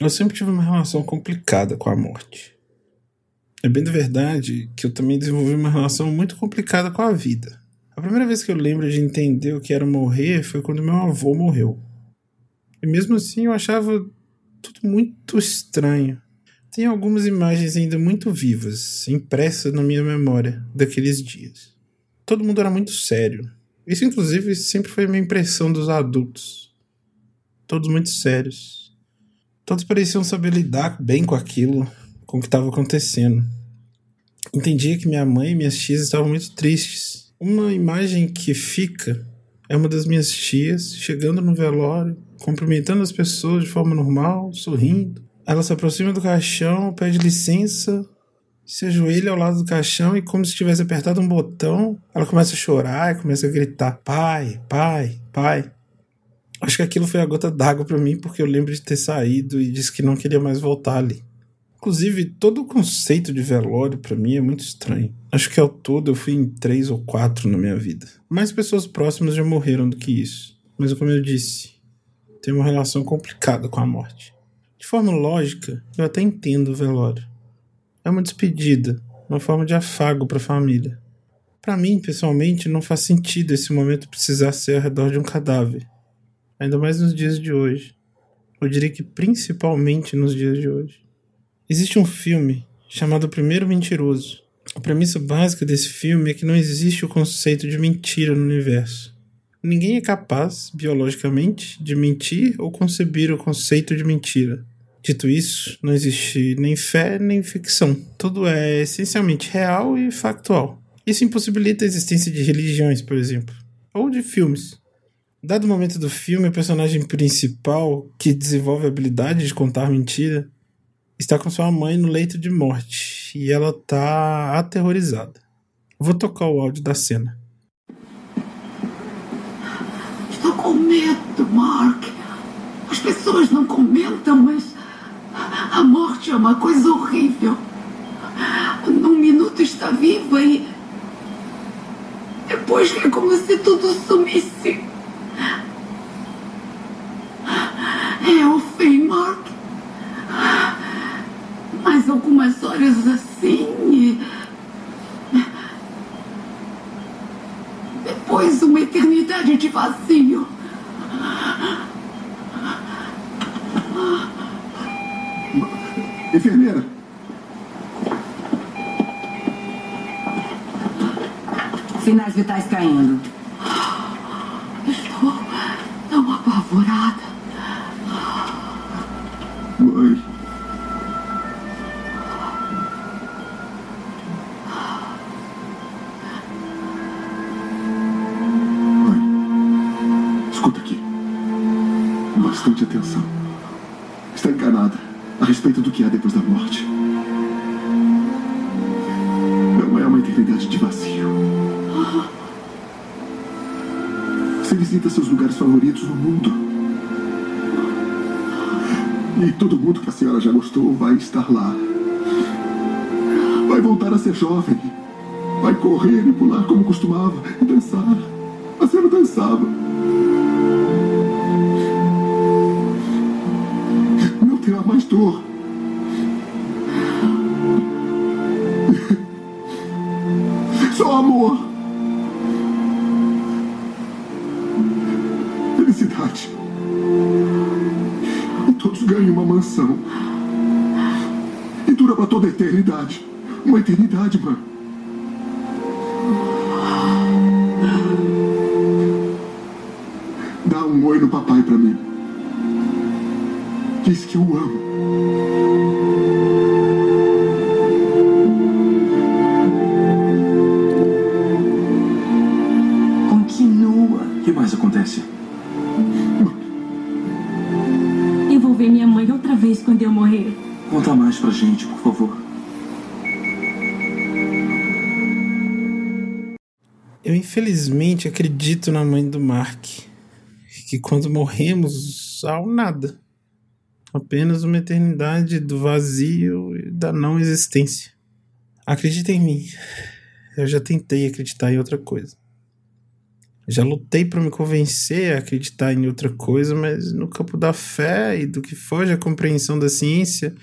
Eu sempre tive uma relação complicada com a morte. É bem da verdade que eu também desenvolvi uma relação muito complicada com a vida. A primeira vez que eu lembro de entender o que era morrer foi quando meu avô morreu. E mesmo assim eu achava tudo muito estranho. Tem algumas imagens ainda muito vivas, impressas na minha memória daqueles dias. Todo mundo era muito sério. Isso, inclusive, sempre foi a minha impressão dos adultos. Todos muito sérios. Todos pareciam saber lidar bem com aquilo, com o que estava acontecendo. Entendia que minha mãe e minhas tias estavam muito tristes. Uma imagem que fica é uma das minhas tias chegando no velório, cumprimentando as pessoas de forma normal, sorrindo. Ela se aproxima do caixão, pede licença, se ajoelha ao lado do caixão e, como se tivesse apertado um botão, ela começa a chorar e começa a gritar: Pai, pai, pai. Acho que aquilo foi a gota d'água para mim, porque eu lembro de ter saído e disse que não queria mais voltar ali. Inclusive, todo o conceito de velório para mim é muito estranho. Acho que ao todo eu fui em três ou quatro na minha vida. Mais pessoas próximas já morreram do que isso. Mas, como eu disse, tenho uma relação complicada com a morte. De forma lógica, eu até entendo o velório. É uma despedida, uma forma de afago para a família. Para mim, pessoalmente, não faz sentido esse momento precisar ser ao redor de um cadáver. Ainda mais nos dias de hoje. Eu diria que principalmente nos dias de hoje. Existe um filme chamado O Primeiro Mentiroso. A premissa básica desse filme é que não existe o conceito de mentira no universo. Ninguém é capaz, biologicamente, de mentir ou conceber o conceito de mentira. Dito isso, não existe nem fé nem ficção. Tudo é essencialmente real e factual. Isso impossibilita a existência de religiões, por exemplo, ou de filmes. Dado o momento do filme, o personagem principal, que desenvolve a habilidade de contar mentira, está com sua mãe no leito de morte e ela está aterrorizada. Vou tocar o áudio da cena. Estou com medo, Mark. As pessoas não comentam, mas a morte é uma coisa horrível. Num minuto está viva e. Depois é como se tudo sumisse. É o fim, Mark. Mais algumas horas assim e. Depois uma eternidade de vazio. Enfermeira. Sinais vitais caindo. Estou tão apavorada. Escuta aqui. Bastante atenção. Está enganada a respeito do que há depois da morte. Não é uma eternidade de vazio. Você visita seus lugares favoritos no mundo. E todo mundo que a senhora já gostou vai estar lá. Vai voltar a ser jovem. Vai correr e pular como costumava. E dançar. A senhora dançava. Dor. Só amor. Felicidade. E todos ganham uma mansão. E dura para toda a eternidade. Uma eternidade, mano. Dá um oi no papai pra mim. Diz que eu amo. Que mais acontece? Eu vou ver minha mãe outra vez quando eu morrer. Conta mais pra gente, por favor. Eu infelizmente acredito na mãe do Mark. Que quando morremos, há um nada. Apenas uma eternidade do vazio e da não existência. Acredita em mim. Eu já tentei acreditar em outra coisa. Já lutei para me convencer a acreditar em outra coisa, mas no campo da fé e do que foge à compreensão da ciência,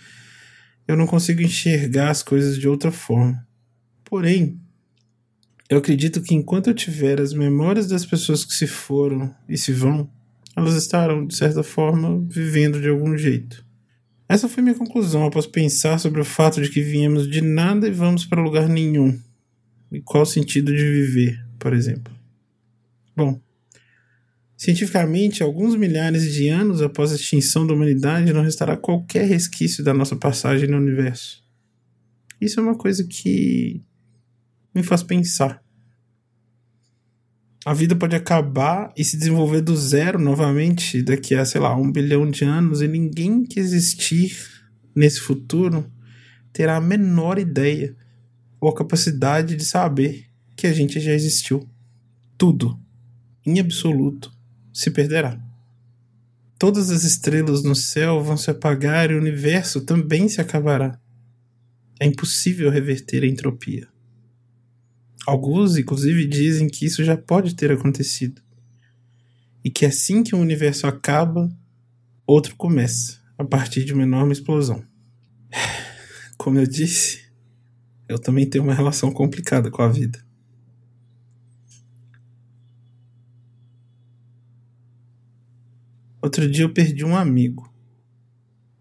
eu não consigo enxergar as coisas de outra forma. Porém, eu acredito que enquanto eu tiver as memórias das pessoas que se foram e se vão, elas estarão, de certa forma, vivendo de algum jeito. Essa foi minha conclusão após pensar sobre o fato de que viemos de nada e vamos para lugar nenhum. E qual o sentido de viver, por exemplo. Bom, cientificamente, alguns milhares de anos após a extinção da humanidade, não restará qualquer resquício da nossa passagem no universo. Isso é uma coisa que me faz pensar. A vida pode acabar e se desenvolver do zero novamente daqui a, sei lá, um bilhão de anos e ninguém que existir nesse futuro terá a menor ideia ou a capacidade de saber que a gente já existiu. Tudo em absoluto, se perderá. Todas as estrelas no céu vão se apagar e o universo também se acabará. É impossível reverter a entropia. Alguns, inclusive, dizem que isso já pode ter acontecido. E que assim que um universo acaba, outro começa, a partir de uma enorme explosão. Como eu disse, eu também tenho uma relação complicada com a vida. Outro dia eu perdi um amigo.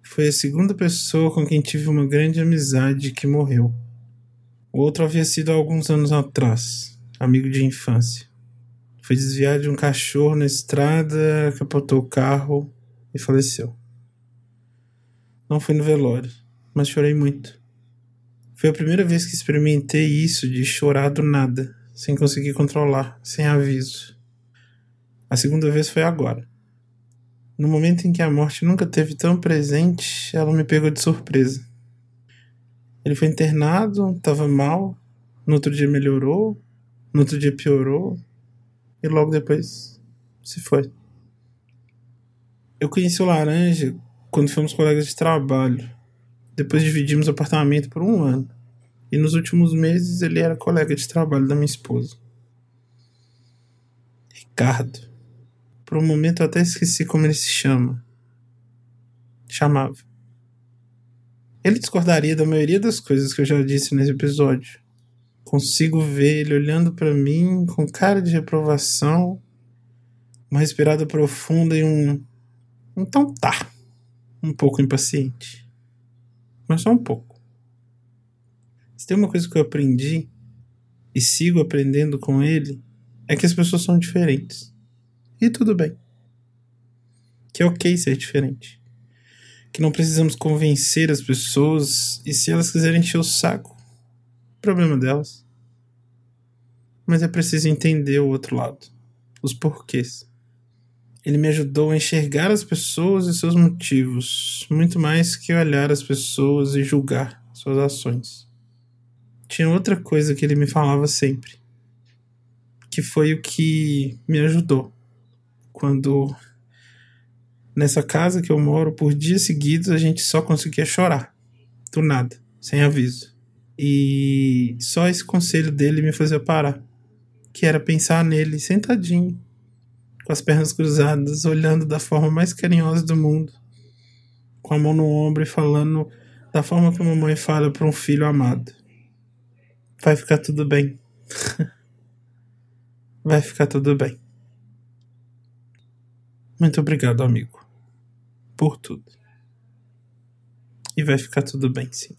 Foi a segunda pessoa com quem tive uma grande amizade que morreu. O outro havia sido há alguns anos atrás, amigo de infância. Foi desviar de um cachorro na estrada, capotou o carro e faleceu. Não fui no velório, mas chorei muito. Foi a primeira vez que experimentei isso de chorar do nada, sem conseguir controlar, sem aviso. A segunda vez foi agora. No momento em que a morte nunca teve tão presente, ela me pegou de surpresa. Ele foi internado, estava mal, no outro dia melhorou, no outro dia piorou, e logo depois se foi. Eu conheci o Laranja quando fomos colegas de trabalho. Depois dividimos apartamento por um ano. E nos últimos meses ele era colega de trabalho da minha esposa. Ricardo. Por um momento eu até esqueci como ele se chama. Chamava. Ele discordaria da maioria das coisas que eu já disse nesse episódio. Consigo ver ele olhando para mim com cara de reprovação, uma respirada profunda e um. Então tá. Um pouco impaciente. Mas só um pouco. Se tem uma coisa que eu aprendi e sigo aprendendo com ele, é que as pessoas são diferentes. E tudo bem. Que é ok ser diferente. Que não precisamos convencer as pessoas e se elas quiserem encher o saco, problema delas. Mas é preciso entender o outro lado, os porquês. Ele me ajudou a enxergar as pessoas e seus motivos, muito mais que olhar as pessoas e julgar suas ações. Tinha outra coisa que ele me falava sempre, que foi o que me ajudou quando nessa casa que eu moro, por dias seguidos a gente só conseguia chorar, do nada, sem aviso. E só esse conselho dele me fazia parar, que era pensar nele sentadinho, com as pernas cruzadas, olhando da forma mais carinhosa do mundo, com a mão no ombro e falando da forma que uma mãe fala para um filho amado. Vai ficar tudo bem. Vai ficar tudo bem. Muito obrigado, amigo, por tudo. E vai ficar tudo bem, sim.